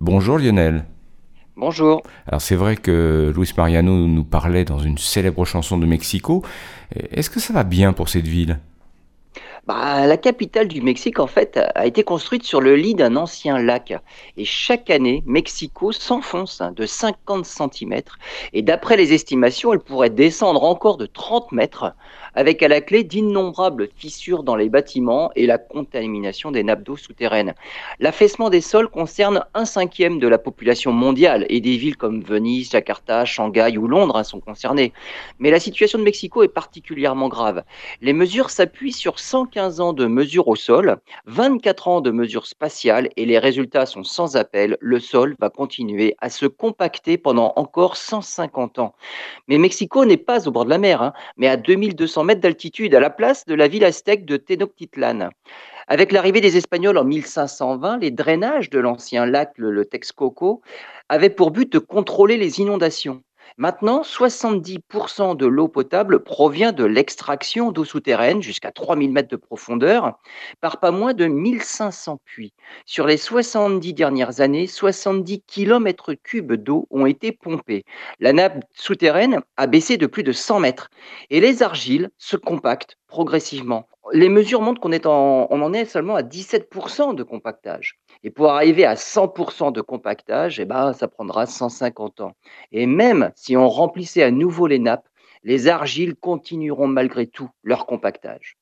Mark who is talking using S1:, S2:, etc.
S1: Bonjour Lionel.
S2: Bonjour.
S1: Alors c'est vrai que Luis Mariano nous parlait dans une célèbre chanson de Mexico. Est-ce que ça va bien pour cette ville?
S2: Bah, la capitale du Mexique, en fait, a été construite sur le lit d'un ancien lac. Et chaque année, Mexico s'enfonce hein, de 50 centimètres. Et d'après les estimations, elle pourrait descendre encore de 30 mètres, avec à la clé d'innombrables fissures dans les bâtiments et la contamination des nappes d'eau souterraines. L'affaissement des sols concerne un cinquième de la population mondiale et des villes comme Venise, Jakarta, Shanghai ou Londres hein, sont concernées. Mais la situation de Mexico est particulièrement grave. Les mesures s'appuient sur 115 ans de mesures au sol, 24 ans de mesures spatiales et les résultats sont sans appel. Le sol va continuer à se compacter pendant encore 150 ans. Mais Mexico n'est pas au bord de la mer, hein, mais à 2200 mètres d'altitude, à la place de la ville aztèque de Tenochtitlan. Avec l'arrivée des Espagnols en 1520, les drainages de l'ancien lac, le Texcoco, avaient pour but de contrôler les inondations. Maintenant, 70% de l'eau potable provient de l'extraction d'eau souterraine jusqu'à 3000 mètres de profondeur par pas moins de 1500 puits. Sur les 70 dernières années, 70 kilomètres cubes d'eau ont été pompés. La nappe souterraine a baissé de plus de 100 mètres et les argiles se compactent progressivement. Les mesures montrent qu'on en est seulement à 17% de compactage. Et pour arriver à 100% de compactage, eh ben, ça prendra 150 ans. Et même si on remplissait à nouveau les nappes, les argiles continueront malgré tout leur compactage.